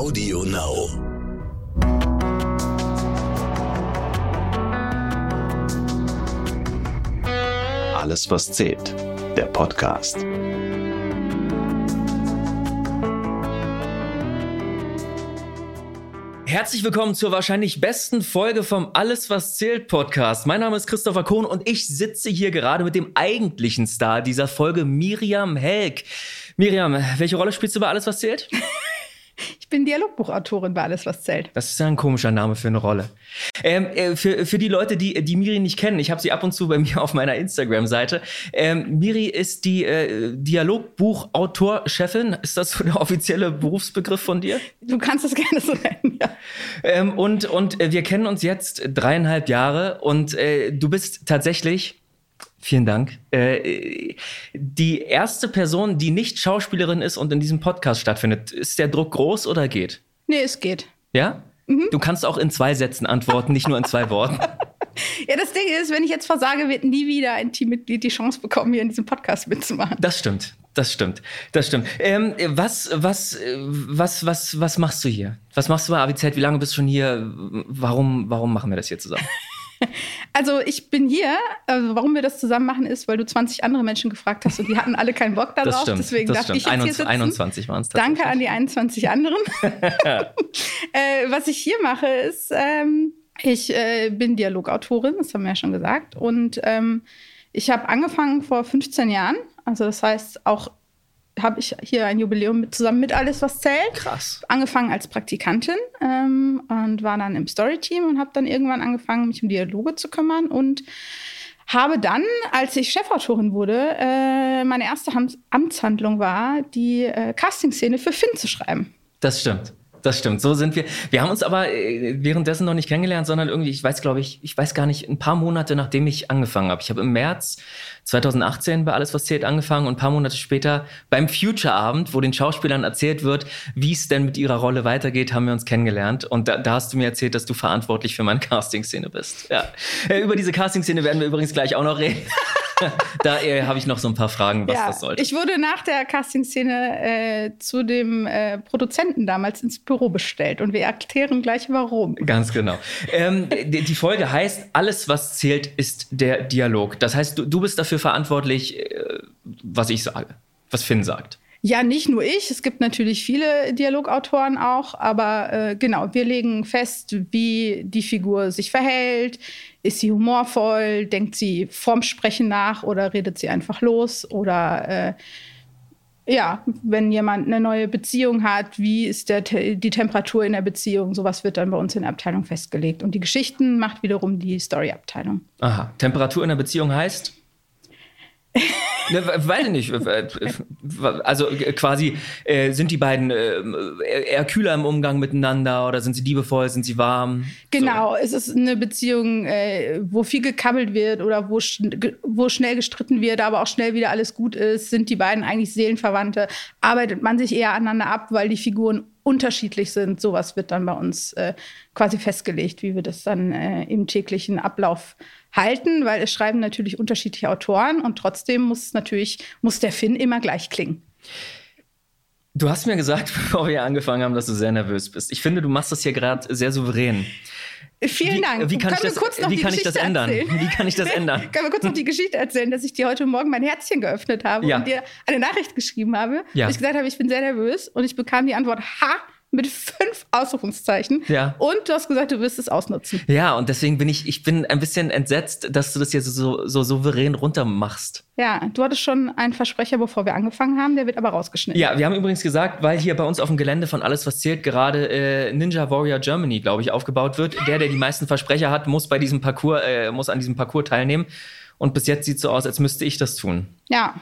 Audio Now. Alles, was zählt. Der Podcast. Herzlich willkommen zur wahrscheinlich besten Folge vom Alles was zählt Podcast. Mein Name ist Christopher Kohn und ich sitze hier gerade mit dem eigentlichen Star dieser Folge, Miriam Helk. Miriam, welche Rolle spielst du bei Alles was zählt? Ich bin Dialogbuchautorin bei Alles, was zählt. Das ist ja ein komischer Name für eine Rolle. Ähm, äh, für, für die Leute, die, die Miri nicht kennen, ich habe sie ab und zu bei mir auf meiner Instagram-Seite. Ähm, Miri ist die äh, Dialogbuchautor-Chefin. Ist das so der offizielle Berufsbegriff von dir? Du kannst es gerne so nennen, ja. Ähm, und und äh, wir kennen uns jetzt dreieinhalb Jahre und äh, du bist tatsächlich Vielen Dank. Äh, die erste Person, die nicht Schauspielerin ist und in diesem Podcast stattfindet, ist der Druck groß oder geht? Nee, es geht. Ja? Mhm. Du kannst auch in zwei Sätzen antworten, nicht nur in zwei Worten. Ja, das Ding ist, wenn ich jetzt versage, wird nie wieder ein Teammitglied die Chance bekommen, hier in diesem Podcast mitzumachen. Das stimmt. Das stimmt, das stimmt. Ähm, was, was, was, was, was machst du hier? Was machst du bei AWZ? Wie lange bist du schon hier? Warum, warum machen wir das hier zusammen? Also ich bin hier, also warum wir das zusammen machen, ist, weil du 20 andere Menschen gefragt hast und die hatten alle keinen Bock darauf. Das stimmt, deswegen das darf stimmt. ich jetzt 21, hier sitzen. 21 waren es Danke an die 21 anderen. äh, was ich hier mache, ist, ähm, ich äh, bin Dialogautorin, das haben wir ja schon gesagt. Und ähm, ich habe angefangen vor 15 Jahren. Also das heißt, auch habe ich hier ein Jubiläum mit, zusammen mit Alles, was zählt. Krass. Angefangen als Praktikantin ähm, und war dann im Storyteam und habe dann irgendwann angefangen, mich um Dialoge zu kümmern und habe dann, als ich Chefautorin wurde, äh, meine erste Ham Amtshandlung war, die äh, Casting-Szene für Finn zu schreiben. Das stimmt. Das stimmt, so sind wir. Wir haben uns aber äh, währenddessen noch nicht kennengelernt, sondern irgendwie, ich weiß, glaube ich, ich weiß gar nicht, ein paar Monate nachdem ich angefangen habe. Ich habe im März 2018 bei Alles, was zählt, angefangen und ein paar Monate später beim Future-Abend, wo den Schauspielern erzählt wird, wie es denn mit ihrer Rolle weitergeht, haben wir uns kennengelernt. Und da, da hast du mir erzählt, dass du verantwortlich für meine Casting-Szene bist. Ja. Äh, Über diese Casting-Szene werden wir übrigens gleich auch noch reden. da äh, habe ich noch so ein paar Fragen, was das sollte. Ich wurde nach der Casting-Szene äh, zu dem äh, Produzenten damals ins Büro bestellt und wir erklären gleich warum. Ganz genau. Ähm, die, die Folge heißt, alles, was zählt, ist der Dialog. Das heißt, du, du bist dafür verantwortlich, äh, was ich sage, was Finn sagt. Ja, nicht nur ich. Es gibt natürlich viele Dialogautoren auch, aber äh, genau, wir legen fest, wie die Figur sich verhält. Ist sie humorvoll? Denkt sie vorm Sprechen nach oder redet sie einfach los? Oder äh, ja, wenn jemand eine neue Beziehung hat, wie ist der, die Temperatur in der Beziehung? Sowas wird dann bei uns in der Abteilung festgelegt. Und die Geschichten macht wiederum die Story-Abteilung. Aha. Temperatur in der Beziehung heißt? Ne, weiß ich nicht. Also quasi äh, sind die beiden äh, eher kühler im Umgang miteinander oder sind sie liebevoll, sind sie warm? Genau, so. es ist eine Beziehung, äh, wo viel gekabbelt wird oder wo, schn wo schnell gestritten wird, aber auch schnell wieder alles gut ist. Sind die beiden eigentlich Seelenverwandte? Arbeitet man sich eher aneinander ab, weil die Figuren unterschiedlich sind? Sowas wird dann bei uns äh, quasi festgelegt, wie wir das dann äh, im täglichen Ablauf halten, weil es schreiben natürlich unterschiedliche Autoren und trotzdem muss natürlich muss der Finn immer gleich klingen. Du hast mir gesagt, bevor wir angefangen haben, dass du sehr nervös bist. Ich finde, du machst das hier gerade sehr souverän. Vielen wie, Dank. Wie kann, ich das, wie kann ich das, ändern? Erzählen? Wie kann ich das ändern? Können wir kurz noch die Geschichte erzählen, dass ich dir heute Morgen mein Herzchen geöffnet habe Ja. und dir eine Nachricht geschrieben habe, Ja. wo ich gesagt habe, ich bin sehr nervös und ich bekam die Antwort Ha mit fünf Ausrufungszeichen. Ja. Und du hast gesagt, du wirst es ausnutzen. Ja, und deswegen bin ich, ich bin ein bisschen entsetzt, dass du das hier so, so souverän runtermachst. Ja, du hattest schon einen Versprecher, bevor wir angefangen haben, der wird aber rausgeschnitten. Ja, wir haben übrigens gesagt, weil hier bei uns auf dem Gelände von Alles, was zählt, gerade äh, Ninja Warrior Germany, glaube ich, aufgebaut wird. Der, der die meisten Versprecher hat, muss bei diesem Parcours, äh, muss an diesem Parcours teilnehmen. Und bis jetzt sieht es so aus, als müsste ich das tun. Ja.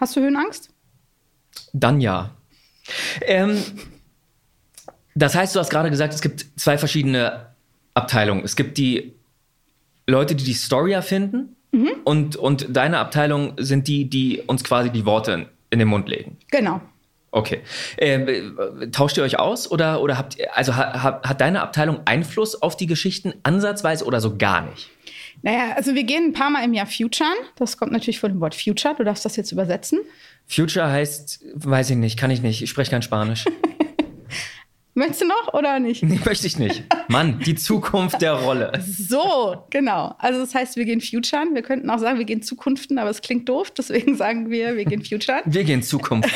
Hast du Höhenangst? Dann ja. Ähm, das heißt, du hast gerade gesagt, es gibt zwei verschiedene Abteilungen. Es gibt die Leute, die die Story erfinden. Und, und deine Abteilung sind die, die uns quasi die Worte in den Mund legen. Genau. Okay. Ähm, äh, tauscht ihr euch aus oder, oder habt ihr, also ha, hat deine Abteilung Einfluss auf die Geschichten ansatzweise oder so gar nicht? Naja, also wir gehen ein paar Mal im Jahr Futuren. Das kommt natürlich von dem Wort Future. Du darfst das jetzt übersetzen. Future heißt, weiß ich nicht, kann ich nicht, ich spreche kein Spanisch. Möchtest du noch oder nicht? Nee, möchte ich nicht. Mann, die Zukunft der Rolle. So, genau. Also das heißt, wir gehen Futuren. Wir könnten auch sagen, wir gehen Zukunften, aber es klingt doof. Deswegen sagen wir, wir gehen Futuren. Wir gehen Zukunften.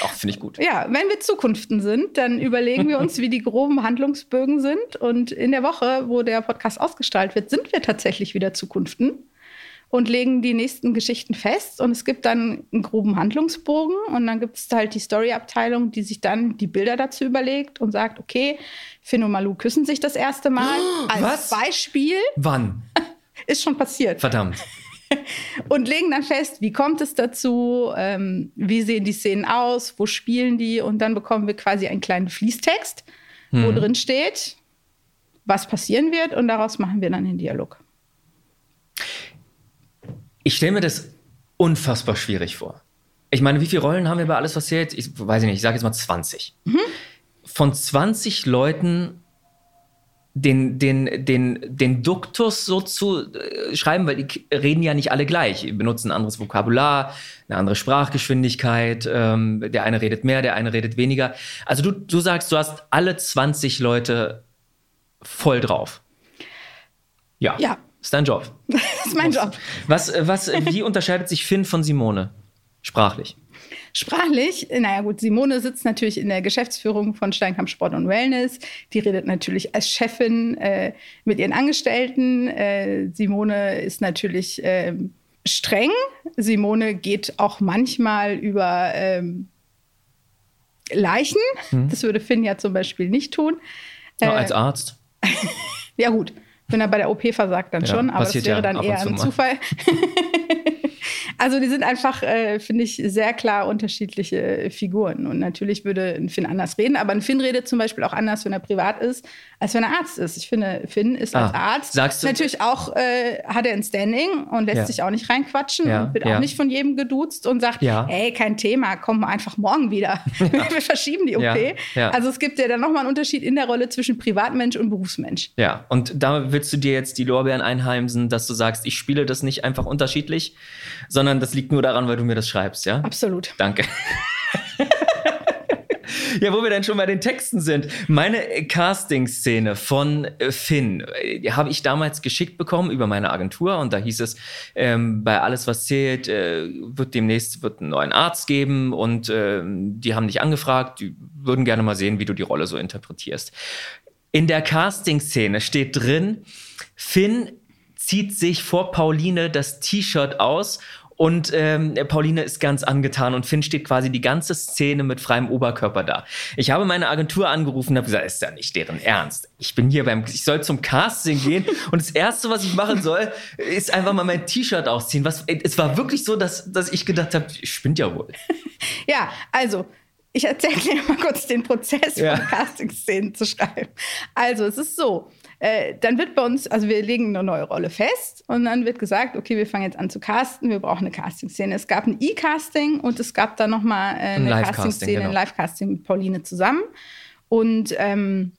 Auch finde ich gut. Ja, wenn wir Zukunften sind, dann überlegen wir uns, wie die groben Handlungsbögen sind. Und in der Woche, wo der Podcast ausgestrahlt wird, sind wir tatsächlich wieder Zukunften und legen die nächsten Geschichten fest. Und es gibt dann einen groben Handlungsbogen und dann gibt es halt die Story-Abteilung, die sich dann die Bilder dazu überlegt und sagt, okay, Finn und Malu küssen sich das erste Mal. Oh, als was? Beispiel Wann? ist schon passiert. Verdammt. Und legen dann fest, wie kommt es dazu, ähm, wie sehen die Szenen aus, wo spielen die und dann bekommen wir quasi einen kleinen Fließtext, wo drin steht, was passieren wird und daraus machen wir dann den Dialog. Ich stelle mir das unfassbar schwierig vor. Ich meine, wie viele Rollen haben wir bei alles, was zählt? Ich weiß nicht, ich sage jetzt mal 20. Von 20 Leuten den, den, den, den Duktus so zu äh, schreiben, weil die reden ja nicht alle gleich. Die benutzen ein anderes Vokabular, eine andere Sprachgeschwindigkeit. Ähm, der eine redet mehr, der eine redet weniger. Also du, du sagst, du hast alle 20 Leute voll drauf. Ja. Ja. Ist dein Job. Das ist mein Job. Was, äh, was, äh, wie unterscheidet sich Finn von Simone? Sprachlich. Sprachlich, naja gut, Simone sitzt natürlich in der Geschäftsführung von Steinkamp Sport und Wellness. Die redet natürlich als Chefin äh, mit ihren Angestellten. Äh, Simone ist natürlich ähm, streng. Simone geht auch manchmal über ähm, Leichen. Das würde Finn ja zum Beispiel nicht tun. Ja, Äh, als Arzt. Ja, gut. Wenn er bei der OP versagt, dann Ja, schon, aber das wäre dann eher ein. Zufall. also, die sind einfach, äh, finde ich, sehr klar unterschiedliche Figuren. Und natürlich würde ein Finn anders reden, aber ein Finn redet zum Beispiel auch anders, wenn er privat ist, als wenn er Arzt ist. Ich finde, Finn ist als Ah, Arzt sagst du- natürlich auch, äh, hat er ein Standing und lässt Ja. sich auch nicht reinquatschen Ja, und wird ja. auch nicht von jedem geduzt und sagt, Ja. hey, kein Thema, komm einfach morgen wieder. Wir verschieben die OP. Also es gibt ja dann nochmal einen Unterschied in der Rolle zwischen Privatmensch und Berufsmensch. Ja, und da willst du dir jetzt die Lorbeeren einheimsen, dass du sagst, ich spiele das nicht einfach unterschiedlich, sondern das liegt nur daran, weil du mir das schreibst, ja? Absolut. Danke. Ja, wo wir dann schon bei den Texten sind. Meine Casting-Szene von äh, Finn äh, habe ich damals geschickt bekommen über meine Agentur und da hieß es, ähm, bei alles was zählt, äh, wird demnächst wird einen neuen Arzt geben und ähm, die haben dich angefragt, die würden gerne mal sehen, wie du die Rolle so interpretierst. In der Casting-Szene steht drin, Finn zieht sich vor Pauline das T-Shirt aus und ähm, Pauline ist ganz angetan und Finn steht quasi die ganze Szene mit freiem Oberkörper da. Ich habe meine Agentur angerufen und habe gesagt, ist ja nicht deren Ernst. Ich bin hier beim, ich soll zum Casting gehen und das erste, was ich machen soll, ist einfach mal mein T-Shirt ausziehen. Was, es war wirklich so, dass, dass ich gedacht habe, spinnt ja wohl. Ja, also, ich erzähle dir mal kurz den Prozess Ja. von Casting-Szenen zu schreiben. Also, es ist so. Äh, dann wird bei uns, also wir legen eine neue Rolle fest und dann wird gesagt, okay, wir fangen jetzt an zu casten, wir brauchen eine Casting-Szene. Es gab ein E-Casting und es gab dann nochmal äh, eine Casting-Szene, genau. ein Live-Casting mit Pauline zusammen. Und ähm,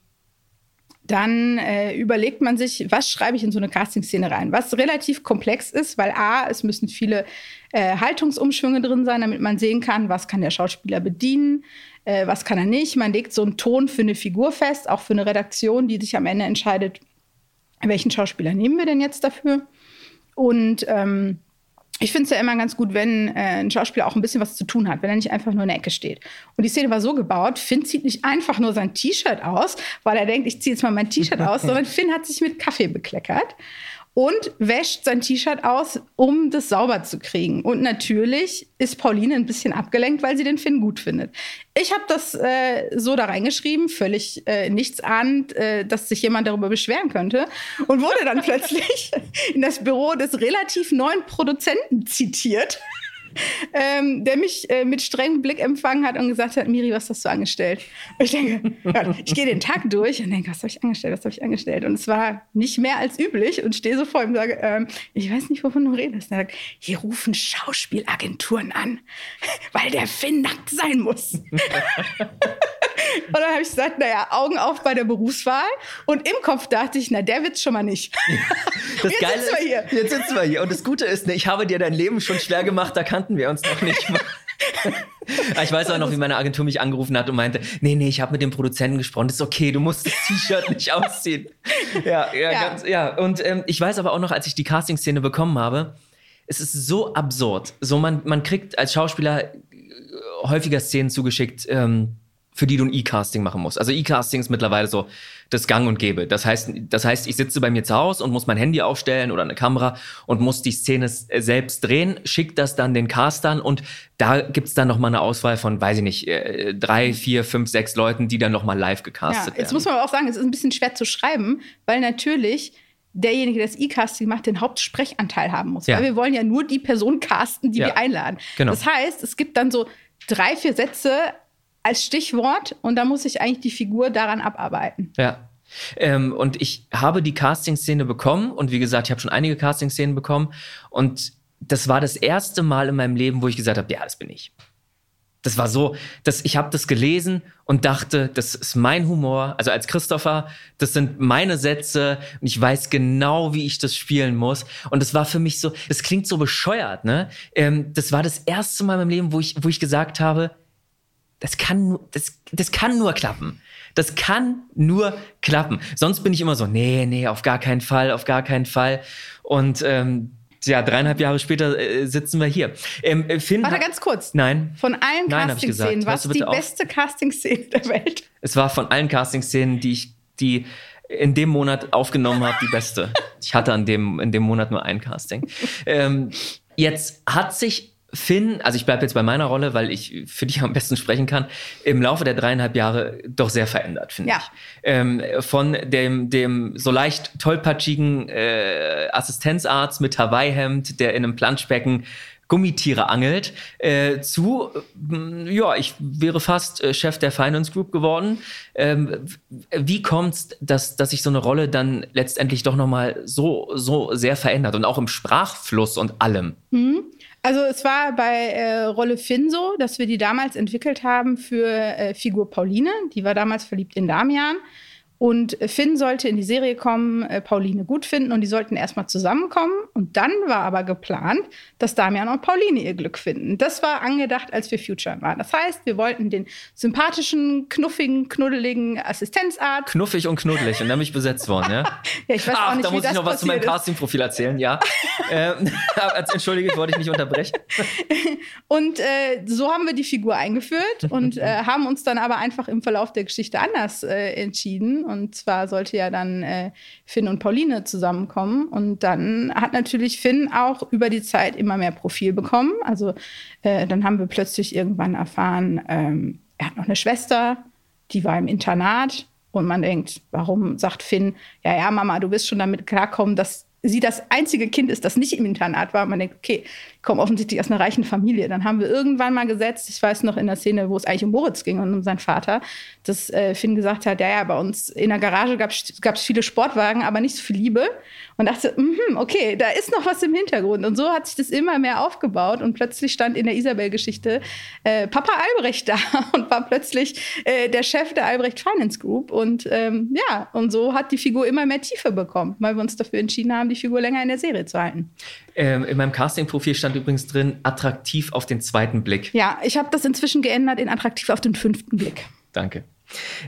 dann äh, überlegt man sich, was schreibe ich in so eine Casting-Szene rein, was relativ komplex ist, weil A, es müssen viele äh, Haltungsumschwünge drin sein, damit man sehen kann, was kann der Schauspieler bedienen, äh, was kann er nicht. Man legt so einen Ton für eine Figur fest, auch für eine Redaktion, die sich am Ende entscheidet, welchen Schauspieler nehmen wir denn jetzt dafür. Und ähm, ich finde es ja immer ganz gut, wenn äh, ein Schauspieler auch ein bisschen was zu tun hat, wenn er nicht einfach nur in der Ecke steht. Und die Szene war so gebaut, Finn zieht nicht einfach nur sein T-Shirt aus, weil er denkt, ich ziehe jetzt mal mein T-Shirt aus, sondern Finn hat sich mit Kaffee bekleckert und wäscht sein T-Shirt aus, um das sauber zu kriegen. Und natürlich ist Pauline ein bisschen abgelenkt, weil sie den Finn gut findet. Ich habe das äh, so da reingeschrieben, völlig äh, nichts ahnend, äh, dass sich jemand darüber beschweren könnte und wurde dann plötzlich in das Büro des relativ neuen Produzenten zitiert. Ähm, der mich äh, mit strengem Blick empfangen hat und gesagt hat, Miri, was hast du angestellt? Und ich denke, ja, ich gehe den Tag durch und denke, was habe ich angestellt, was habe ich angestellt? Und es war nicht mehr als üblich und stehe so vor ihm und sage, ähm, ich weiß nicht, wovon du redest. Und er sagt, hier rufen Schauspielagenturen an, weil der Finn nackt sein muss. Und dann habe ich gesagt, naja, Augen auf bei der Berufswahl. Und im Kopf dachte ich, na, der wird's schon mal nicht. Das Jetzt Geile sitzen wir hier. ist, jetzt sitzen wir hier. Und das Gute ist, ne, ich habe dir dein Leben schon schwer gemacht, da kannten wir uns noch nicht. mal. ich weiß auch noch, wie meine Agentur mich angerufen hat und meinte, nee, nee, ich habe mit dem Produzenten gesprochen, das ist okay, du musst das T-Shirt nicht ausziehen. Ja, ja, ja. Ganz, ja. Und ähm, ich weiß aber auch noch, als ich die Casting-Szene bekommen habe, es ist so absurd. So, man, man kriegt als Schauspieler häufiger Szenen zugeschickt, ähm, für die du ein E-Casting machen musst. Also E-Casting ist mittlerweile so das Gang und Gäbe. Das heißt, das heißt, ich sitze bei mir zu Hause und muss mein Handy aufstellen oder eine Kamera und muss die Szene selbst drehen, schickt das dann den Castern und da gibt's dann noch mal eine Auswahl von, weiß ich nicht, äh, drei, vier, fünf, sechs Leuten, die dann noch mal live gecastet ja, jetzt werden. Jetzt muss man aber auch sagen, es ist ein bisschen schwer zu schreiben, weil natürlich derjenige, der das E-Casting macht, den Hauptsprechanteil haben muss. Ja. Weil wir wollen ja nur die Person casten, die ja. wir einladen. Genau. Das heißt, es gibt dann so drei, vier Sätze als Stichwort und da muss ich eigentlich die Figur daran abarbeiten. Ja. Ähm, und ich habe die Casting-Szene bekommen und wie gesagt, ich habe schon einige Casting-Szenen bekommen und das war das erste Mal in meinem Leben, wo ich gesagt habe, ja, das bin ich. Das war so, dass ich habe das gelesen und dachte, das ist mein Humor. Also als Christopher, das sind meine Sätze und ich weiß genau, wie ich das spielen muss. Und das war für mich so, das klingt so bescheuert, ne? Ähm, das war das erste Mal in meinem Leben, wo ich, wo ich gesagt habe, das kann, das, das kann nur klappen. Das kann nur klappen. Sonst bin ich immer so, nee, nee, auf gar keinen Fall, auf gar keinen Fall. Und ähm, ja, dreieinhalb Jahre später äh, sitzen wir hier. Ähm, äh, Finn Warte ganz kurz. Nein. Von allen Casting-Szenen, was die auf? beste Casting-Szene der Welt? Es war von allen Casting-Szenen, die ich, die in dem Monat aufgenommen habe, die beste. Ich hatte an dem, in dem Monat nur ein Casting. Ähm, jetzt hat sich Finn, also ich bleibe jetzt bei meiner Rolle, weil ich für dich am besten sprechen kann, im Laufe der dreieinhalb Jahre doch sehr verändert, finde ja. ich. Ähm, von dem, dem so leicht tollpatschigen äh, Assistenzarzt mit Hawaii-Hemd, der in einem Planschbecken Gummitiere angelt, äh, zu, äh, ja, ich wäre fast äh, Chef der Finance Group geworden. Ähm, wie kommt's, dass, dass sich so eine Rolle dann letztendlich doch nochmal so, so sehr verändert und auch im Sprachfluss und allem? Mhm. Also es war bei äh, Rolle Finn so, dass wir die damals entwickelt haben für äh, Figur Pauline. Die war damals verliebt in Damian. Und Finn sollte in die Serie kommen, äh, Pauline gut finden und die sollten erstmal zusammenkommen. Und dann war aber geplant, dass Damian und Pauline ihr Glück finden. Das war angedacht, als wir Future waren. Das heißt, wir wollten den sympathischen, knuffigen, knuddeligen Assistenzarzt. Knuffig und knuddelig und dann bin ich besetzt worden, ja? ja, ich weiß Ach, auch nicht, da muss ich noch was zu meinem Castingprofil erzählen, ja. ähm, Entschuldige, ich wollte dich nicht unterbrechen. und äh, so haben wir die Figur eingeführt und äh, haben uns dann aber einfach im Verlauf der Geschichte anders äh, entschieden und zwar sollte ja dann äh, Finn und Pauline zusammenkommen. Und dann hat natürlich Finn auch über die Zeit immer mehr Profil bekommen. Also äh, dann haben wir plötzlich irgendwann erfahren, ähm, er hat noch eine Schwester, die war im Internat. Und man denkt, warum sagt Finn, ja, ja, Mama, du wirst schon damit klarkommen, dass sie das einzige Kind ist, das nicht im Internat war. Man denkt, okay, ich komme offensichtlich aus einer reichen Familie. Dann haben wir irgendwann mal gesetzt, ich weiß noch in der Szene, wo es eigentlich um Moritz ging und um seinen Vater, dass äh, Finn gesagt hat, ja, ja, bei uns in der Garage gab es viele Sportwagen, aber nicht so viel Liebe. Und dachte, mm okay, da ist noch was im Hintergrund. Und so hat sich das immer mehr aufgebaut. Und plötzlich stand in der Isabel-Geschichte äh, Papa Albrecht da und war plötzlich äh, der Chef der Albrecht Finance Group. Und ähm, ja, und so hat die Figur immer mehr Tiefe bekommen, weil wir uns dafür entschieden haben, die Figur länger in der Serie zu halten. Ähm, in meinem Casting-Profil stand übrigens drin, attraktiv auf den zweiten Blick. Ja, ich habe das inzwischen geändert in attraktiv auf den fünften Blick. Danke.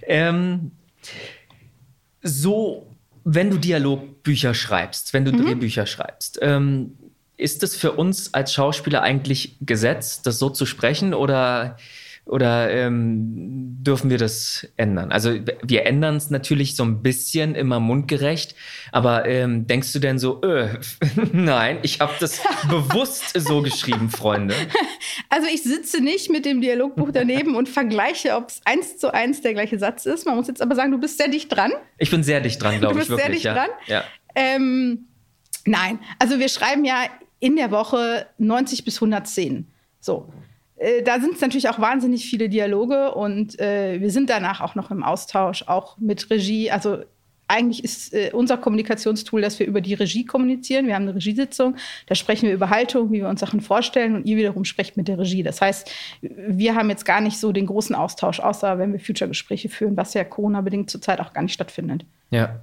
Ähm, so wenn du Dialogbücher schreibst, wenn du mhm. Drehbücher schreibst, ähm, ist es für uns als Schauspieler eigentlich Gesetz, das so zu sprechen oder oder ähm, dürfen wir das ändern? Also wir ändern es natürlich so ein bisschen immer mundgerecht, aber ähm, denkst du denn so, äh, nein, ich habe das bewusst so geschrieben, Freunde? Also ich sitze nicht mit dem Dialogbuch daneben und vergleiche, ob es eins zu eins der gleiche Satz ist. Man muss jetzt aber sagen, du bist sehr dicht dran. Ich bin sehr dicht dran, glaube ich wirklich. Du bist sehr dicht ja. dran. Ja. Ähm, nein, also wir schreiben ja in der Woche 90 bis 100 Szenen. So. Äh, da sind es natürlich auch wahnsinnig viele Dialoge und äh, wir sind danach auch noch im Austausch, auch mit Regie. Also eigentlich ist äh, unser Kommunikationstool, dass wir über die Regie kommunizieren. Wir haben eine Regiesitzung, da sprechen wir über Haltung, wie wir uns Sachen vorstellen und ihr wiederum sprecht mit der Regie. Das heißt, wir haben jetzt gar nicht so den großen Austausch, außer wenn wir Future-Gespräche führen, was ja Corona-bedingt zurzeit auch gar nicht stattfindet. Ja.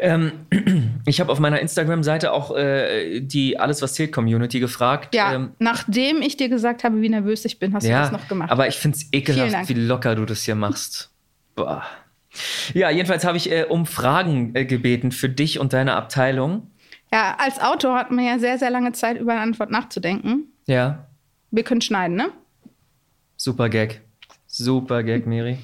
Ähm, ich habe auf meiner Instagram-Seite auch äh, die Alles, was zählt Community gefragt. Ja, Ähm, nachdem ich dir gesagt habe, wie nervös ich bin, hast du ja, das noch gemacht. aber ich finde es ekelhaft, wie locker du das hier machst. Boah. Ja, jedenfalls habe ich äh, um Fragen äh, gebeten für dich und deine Abteilung. ja, als Autor hat man ja sehr, sehr lange Zeit, über eine Antwort nachzudenken. Ja, Wir können schneiden, ne? super Gag. Super Gag, Miri.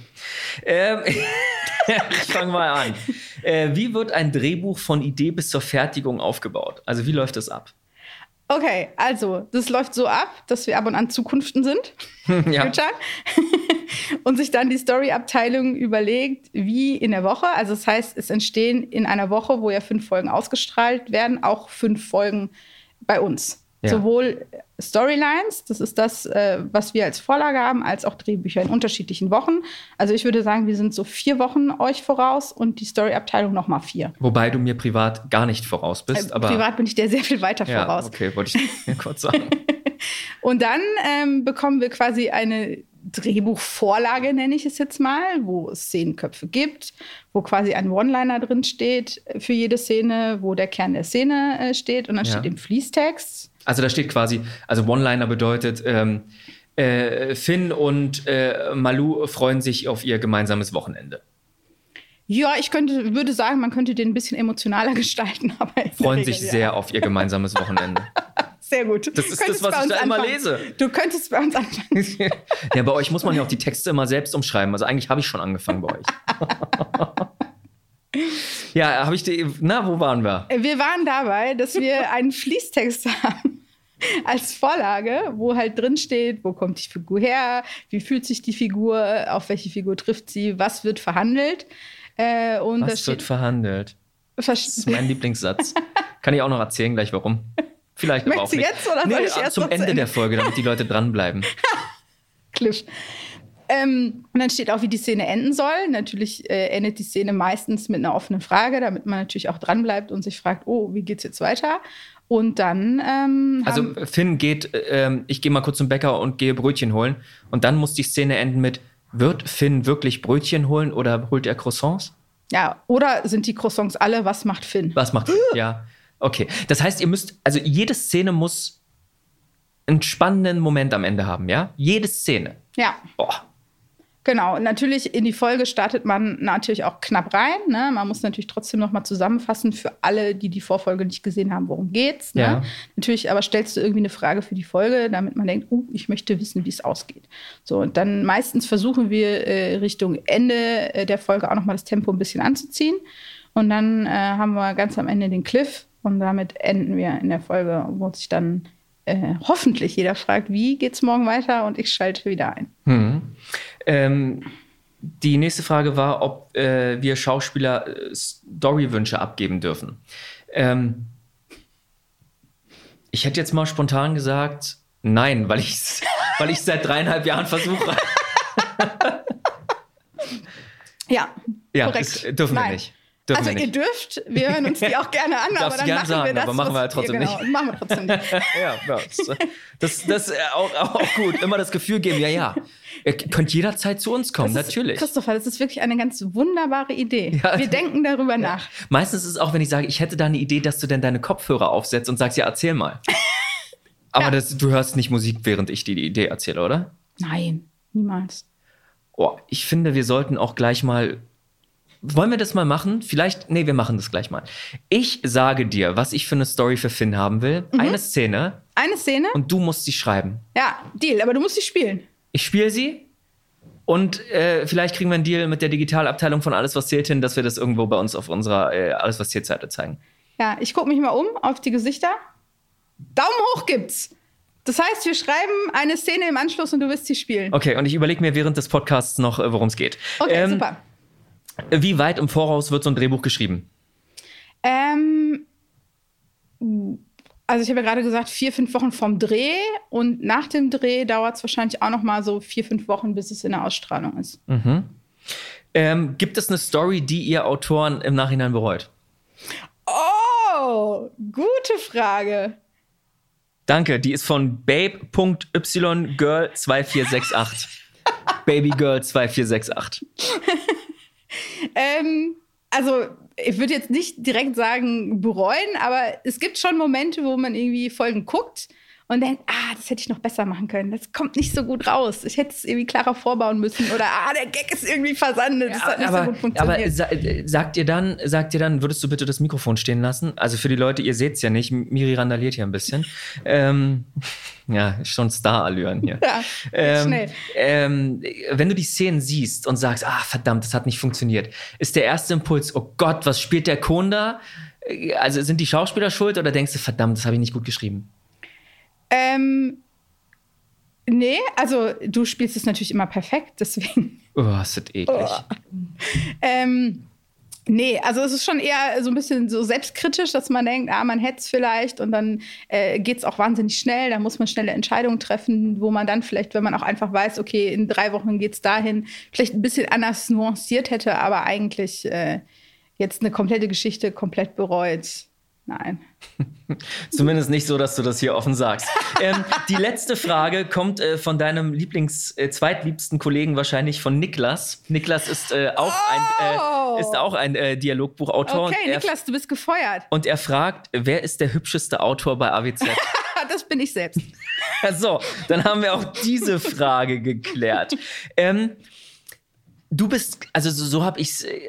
Ähm, ich fange mal an. Äh, wie wird ein Drehbuch von Idee bis zur Fertigung aufgebaut? Also wie läuft das ab? Okay, also, das läuft so ab, dass wir ab und an Zukunften sind. ja. Und sich dann die Story-Abteilung überlegt, wie in der Woche. Also das heißt, es entstehen in einer Woche, wo ja fünf Folgen ausgestrahlt werden, auch fünf Folgen bei uns. Ja. Sowohl Storylines, das ist das, äh, was wir als Vorlage haben, als auch Drehbücher in unterschiedlichen Wochen. Also ich würde sagen, wir sind so vier Wochen euch voraus und die Story-Abteilung nochmal vier. Wobei du mir privat gar nicht voraus bist, Äh, aber Privat bin ich der sehr viel weiter ja, voraus. okay, wollte ich kurz sagen. Und dann ähm, bekommen wir quasi eine Drehbuchvorlage, nenne ich es jetzt mal, wo es Szenenköpfe gibt, wo quasi ein One-Liner drin steht für jede Szene, wo der Kern der Szene äh, steht und dann Ja. steht im Fließtext. Also da steht quasi, also One-Liner bedeutet, ähm, äh, Finn und äh, Malu freuen sich auf ihr gemeinsames Wochenende. Ja, ich könnte, würde sagen, man könnte den ein bisschen emotionaler gestalten, aber Freuen Regel, sich ja. sehr auf ihr gemeinsames Wochenende. Sehr gut. Das ist Könntest das, was ich uns da immer anfangen. lese. Du könntest bei uns anfangen. ja, bei euch muss man ja auch die Texte immer selbst umschreiben. Also eigentlich habe ich schon angefangen bei euch. ja, habe ich die. Na, wo waren wir? Wir waren dabei, dass wir einen Fließtext haben als Vorlage, wo halt drin steht, wo kommt die Figur her, wie fühlt sich die Figur, auf welche Figur trifft sie, was wird verhandelt. Äh, und Was wird steht verhandelt? Das ist Ver- mein Lieblingssatz. Kann ich auch noch erzählen gleich warum. Vielleicht aber auch Möchtest du nicht. jetzt oder soll ich erst zum Ende? der Folge, damit die Leute dranbleiben. Cliff. Ähm, und dann steht auch, wie die Szene enden soll. Natürlich äh, endet die Szene meistens mit einer offenen Frage, damit man natürlich auch dranbleibt und sich fragt, oh, wie geht's jetzt weiter? Und dann ähm, Also Finn geht, ähm, ich gehe mal kurz zum Bäcker und gehe Brötchen holen. Und dann muss die Szene enden mit, wird Finn wirklich Brötchen holen oder holt er Croissants? ja, oder sind die Croissants alle, was macht Finn? Was macht Finn? Ja, okay. Das heißt, ihr müsst, also jede Szene muss einen spannenden Moment am Ende haben, ja? Jede Szene. Ja, Boah. Genau, und natürlich in die Folge startet man natürlich auch knapp rein. Ne? Man muss natürlich trotzdem noch mal zusammenfassen für alle, die die Vorfolge nicht gesehen haben, worum geht's. Ne? Ja. Natürlich aber stellst du irgendwie eine Frage für die Folge, damit man denkt, uh, ich möchte wissen, wie es ausgeht. So, und dann meistens versuchen wir äh, Richtung Ende äh, der Folge auch noch mal das Tempo ein bisschen anzuziehen. Und dann äh, haben wir ganz am Ende den Cliff und damit enden wir in der Folge, wo sich dann äh, hoffentlich jeder fragt, wie geht's morgen weiter und ich schalte wieder ein. Hm. Ähm, die nächste Frage war, ob äh, wir Schauspieler äh, Storywünsche abgeben dürfen. Ähm, ich hätte jetzt mal spontan gesagt, nein, weil ich weil ich seit dreieinhalb Jahren versuche. Ja, Ja, korrekt. das dürfen wir Nein. nicht. Dürfen also ihr dürft, wir hören uns die auch gerne an, aber dann machen sagen, wir das. aber machen wir halt trotzdem ja, genau, nicht. Machen wir trotzdem nicht. ja, ja, das, das, ist auch, auch gut. Immer das Gefühl geben, ja, ja. Ihr könnt jederzeit zu uns kommen, Das ist- natürlich. Christopher, das ist wirklich eine ganz wunderbare Idee. Ja. Wir denken darüber nach. Meistens ist es auch, wenn ich sage, ich hätte da eine Idee, dass du denn deine Kopfhörer aufsetzt und sagst, ja, erzähl mal. Aber Ja. das, du hörst nicht Musik, während ich dir die Idee erzähle, oder? Nein, niemals. Oh, ich finde, wir sollten auch gleich mal. Wollen wir das mal machen? Vielleicht. Nee, wir machen das gleich mal. Ich sage dir, was ich für eine Story für Finn haben will. Mhm. Eine Szene Eine Szene? und du musst sie schreiben. Ja, Deal, aber du musst sie spielen. Ich spiele sie und äh, vielleicht kriegen wir einen Deal mit der Digitalabteilung von Alles, was zählt hin, dass wir das irgendwo bei uns auf unserer äh, Alles, was zählt Seite zeigen. Ja, ich gucke mich mal um auf die Gesichter. Daumen hoch gibt's. Das heißt, wir schreiben eine Szene im Anschluss und du wirst sie spielen. Okay, und ich überlege mir während des Podcasts noch, äh, worum es geht. Okay, Ähm, super. Wie weit im Voraus wird so ein Drehbuch geschrieben? Ähm, also ich habe ja gerade gesagt, vier, fünf Wochen vom Dreh und nach dem Dreh dauert es wahrscheinlich auch noch mal so vier, fünf Wochen, bis es in der Ausstrahlung ist. Ähm, gibt es eine Story, die ihr Autoren im Nachhinein bereut? Oh, gute Frage. Danke, die ist von babe.ygirl2468. Babygirl2468. Ähm, also ich würde jetzt nicht direkt sagen bereuen, aber es gibt schon Momente, wo man irgendwie Folgen guckt und denkt, ah, das hätte ich noch besser machen können. Das kommt nicht so gut raus. Ich hätte es irgendwie klarer vorbauen müssen. Oder ah, der Gag ist irgendwie versandet. Das hat nicht aber, so gut funktioniert. aber sa sagt ihr dann, sagt ihr dann, würdest du bitte das Mikrofon stehen lassen? Also für die Leute, ihr seht es ja nicht, Miri randaliert hier ein bisschen. ähm, ja, schon Star-Allüren hier. Ja, ähm, schnell. Ähm, wenn du die Szenen siehst und sagst, ah, verdammt, das hat nicht funktioniert, ist der erste Impuls, oh Gott, was spielt der Kohn da? Äh, Also sind die Schauspieler schuld oder denkst du, verdammt, das habe ich nicht gut geschrieben? Ähm, nee, also du spielst es natürlich immer perfekt, deswegen. Oh, ist das eklig. Ähm, nee, also es ist schon eher so ein bisschen so selbstkritisch, dass man denkt, ah, man hätte es vielleicht und dann äh, geht es auch wahnsinnig schnell. Da muss man schnelle Entscheidungen treffen, wo man dann vielleicht, wenn man auch einfach weiß, okay, in drei Wochen geht es dahin, vielleicht ein bisschen anders nuanciert hätte, aber eigentlich äh, jetzt eine komplette Geschichte komplett bereut. Nein. Zumindest nicht so, dass du das hier offen sagst. ähm, die letzte Frage kommt äh, von deinem Lieblings-, äh, zweitliebsten Kollegen wahrscheinlich von Niklas. Niklas ist äh, auch ein, Oh! äh, ist auch ein äh, Dialogbuchautor. Okay, Niklas, du bist gefeuert. und er fragt, wer ist der hübscheste Autor bei AWZ? Das bin ich selbst. so, dann haben wir auch diese Frage geklärt. Ähm, du bist, also so, so habe ich es äh,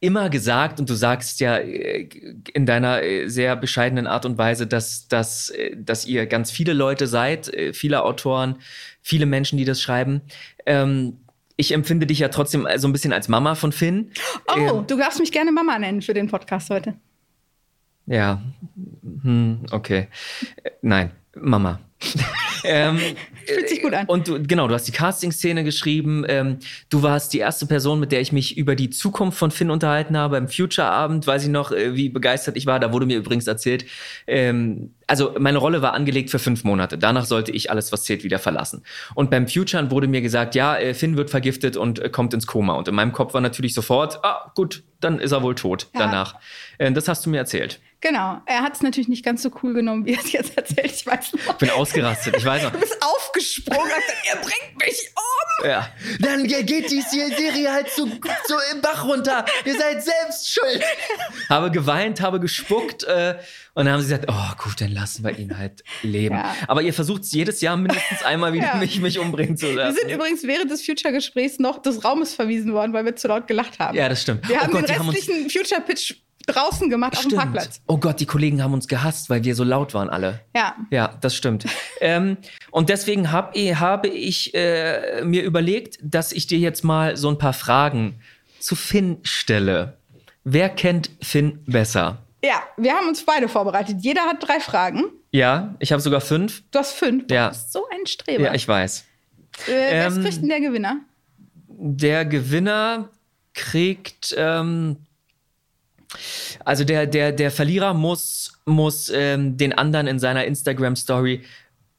immer gesagt und du sagst ja äh, in deiner äh, sehr bescheidenen Art und Weise, dass, dass, äh, dass ihr ganz viele Leute seid, viele Autoren, viele Menschen, die das schreiben. Ähm, ich empfinde dich ja trotzdem so ein bisschen als Mama von Finn. Oh, Ähm, du darfst mich gerne Mama nennen für den Podcast heute. Ja, hm, okay. Nein, Mama. ähm, Fühlt sich gut an. Und du, genau, du hast die Casting-Szene geschrieben. Ähm, du warst die erste Person, mit der ich mich über die Zukunft von Finn unterhalten habe. Im Future-Abend weiß ich noch, äh, wie begeistert ich war. Da wurde mir übrigens erzählt, ähm, also meine Rolle war angelegt für fünf Monate. Danach sollte ich alles, was zählt, wieder verlassen. Und beim Future wurde mir gesagt, ja, äh, Finn wird vergiftet und äh, kommt ins Koma. Und in meinem Kopf war natürlich sofort, ah, gut, dann ist er wohl tot Ja. danach. Äh, das hast du mir erzählt. Genau. Er hat es natürlich nicht ganz so cool genommen, wie er es jetzt erzählt. Ich weiß noch. Ich bin ausgerastet, ich weiß noch. Du bist aufgesprungen und gesagt, er bringt mich um. Ja. Dann geht die Serie halt so, so im Bach runter. Ihr seid selbst schuld. Habe geweint, habe gespuckt äh, und dann haben sie gesagt, oh gut, dann lassen wir ihn halt leben. Ja. Aber ihr versucht es jedes Jahr mindestens einmal wieder Ja. mich, mich umbringen zu Wir lassen. sind übrigens während des Future-Gesprächs noch des Raumes verwiesen worden, weil wir zu laut gelacht haben. ja, das stimmt. Wir oh haben Gott, den restlichen Future-Pitch draußen gemacht auf dem stimmt. Parkplatz. Oh Gott, die Kollegen haben uns gehasst, weil wir so laut waren alle. Ja. Ja, das stimmt. ähm, und deswegen hab, habe ich äh, mir überlegt, dass ich dir jetzt mal so ein paar Fragen zu Finn stelle. Wer kennt Finn besser? Ja, wir haben uns beide vorbereitet. Jeder hat drei Fragen. Ja, ich habe sogar fünf. Du hast fünf. Ja. Du bist so ein Streber. Ja, ich weiß. äh, wer ähm, kriegt denn der Gewinner? Der Gewinner kriegt, ähm, also der, der, der Verlierer muss, muss ähm, den anderen in seiner Instagram-Story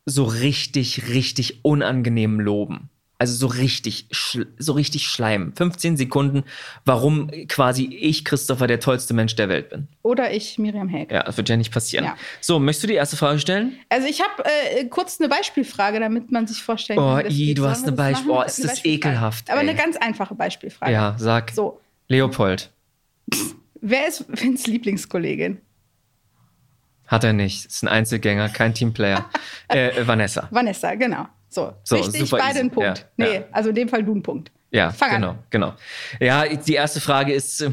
so richtig, richtig unangenehm loben. Also so richtig, so richtig schleimen. 15 Sekunden, warum quasi ich, Christopher, der tollste Mensch der Welt bin. Oder ich, Miriam Helg. Ja, das wird ja nicht passieren. Ja. So, möchtest du die erste Frage stellen? Also ich habe äh, kurz eine Beispielfrage, damit man sich vorstellen Oh, kann. wie das i, du hast eine das Beispiel- machen? oh, ist das Beispielfrage. ekelhaft, Aber ey. eine ganz einfache Beispielfrage. Ja, sag. So, Leopold. Wer ist Finns Lieblingskollegin? Hat er nicht. Ist ein Einzelgänger, kein Teamplayer. äh, Vanessa. Vanessa, genau. So, So, richtig, super beide easy. einen Punkt. Ja, nee, ja. also in dem Fall du einen Punkt. Ja, Fang an. genau, genau. Ja, die erste Frage ist, äh,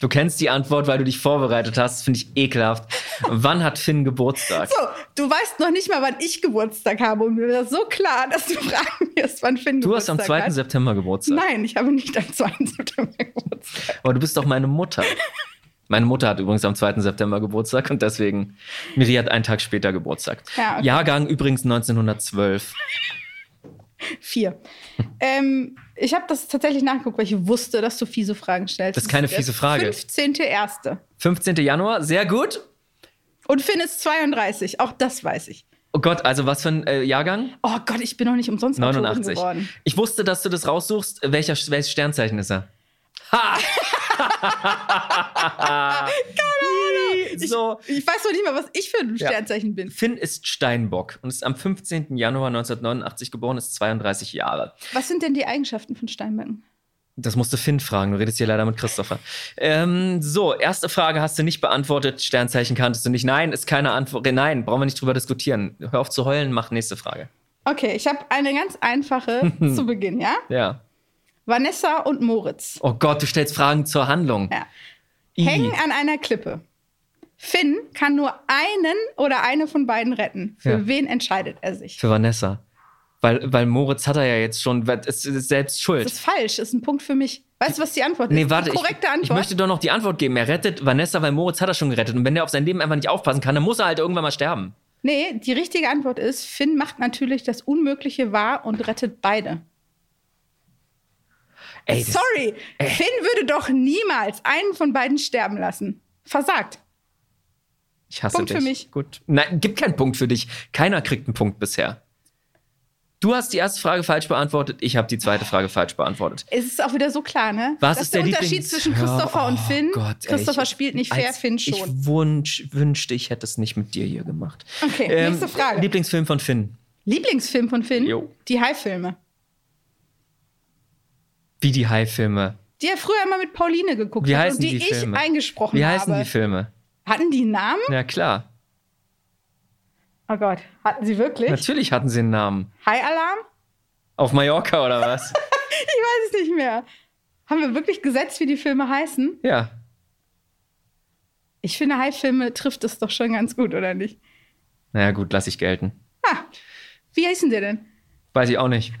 du kennst die Antwort, weil du dich vorbereitet hast, finde ich ekelhaft. Wann hat Finn Geburtstag? So, du weißt noch nicht mal, wann ich Geburtstag habe und mir ist das so klar, dass du fragen wirst, wann Finn Du hast Geburtstag am 2. hat. September Geburtstag. Nein, ich habe nicht am 2. September Geburtstag. Aber du bist doch meine Mutter. Meine Mutter hat übrigens am 2. September Geburtstag und deswegen, Miri hat einen Tag später Geburtstag. Ja, okay. Jahrgang übrigens 1912. Vier. ähm, ich habe das tatsächlich nachgeguckt, weil ich wusste, dass du fiese Fragen stellst. Das ist keine fiese Frage. 15.1. 15. Januar, sehr gut. Und Finn ist 32, auch das weiß ich. Oh Gott, also was für ein äh, Jahrgang? Oh Gott, ich bin noch nicht umsonst Autorin 89. geworden. Ich wusste, dass du das raussuchst. Welcher, welches Sternzeichen ist er? Ha! Keine So. Ich weiß noch nicht mal, was ich für ein Ja. Sternzeichen bin. Finn ist Steinbock und ist am 15. Januar 1989 geboren, ist 32 Jahre. Was sind denn die Eigenschaften von Steinböcken? Das musste Finn fragen, du redest hier leider mit Christopher. Ähm, so, erste Frage hast du nicht beantwortet. Sternzeichen kanntest du nicht. Nein, ist keine Antwort. Nein, brauchen wir nicht drüber diskutieren. Hör auf zu heulen, mach nächste Frage. Okay, ich habe eine ganz einfache zu Beginn, ja? Ja. Vanessa und Moritz Oh Gott, du stellst Fragen zur Handlung. Ja. I. hängen an einer Klippe. Finn kann nur einen oder eine von beiden retten. Für Ja. wen entscheidet er sich? Für Vanessa. Weil, weil Moritz hat er ja jetzt schon, es ist selbst schuld. Das ist falsch, ist ein Punkt für mich. Weißt du, was die Antwort Nee, ist? warte, die korrekte ich, Antwort. ich möchte doch noch die Antwort geben. Er rettet Vanessa, weil Moritz hat er schon gerettet. Und wenn der auf sein Leben einfach nicht aufpassen kann, dann muss er halt irgendwann mal sterben. nee, die richtige Antwort ist, Finn macht natürlich das Unmögliche wahr und rettet beide. Ey, das, Sorry, Finn würde doch niemals einen von beiden sterben lassen. Versagt. Ich hasse Punkt dich. für mich. Gut. Nein, gibt keinen Punkt für dich. Keiner kriegt einen Punkt bisher. Du hast die erste Frage falsch beantwortet, ich habe die zweite Frage falsch beantwortet. Es ist auch wieder so klar, ne? Was das ist der Unterschied Lieblings- zwischen Christopher Ja, und oh Finn. Gott, ey, Christopher ich- spielt nicht fair, Finn schon. Ich wunsch, wünschte, ich hätte es nicht mit dir hier gemacht. Okay, nächste Frage. Lieblingsfilm von Finn. Lieblingsfilm von Finn? Jo. Die High-Filme. Wie die High-Filme. Die er früher immer mit Pauline geguckt Wie hat und die, die ich Filme? eingesprochen Wie habe. heißen die Filme? Hatten die einen Namen? Ja, klar. Oh Gott, hatten sie wirklich? Natürlich hatten sie einen Namen. High Alarm? Auf Mallorca oder was? Ich weiß es nicht mehr. Haben wir wirklich gesetzt, wie die Filme heißen? ja. Ich finde, High-Filme trifft es doch schon ganz gut, oder nicht? Naja, gut, lass ich gelten. Ah, wie heißen die denn? Weiß ich auch nicht.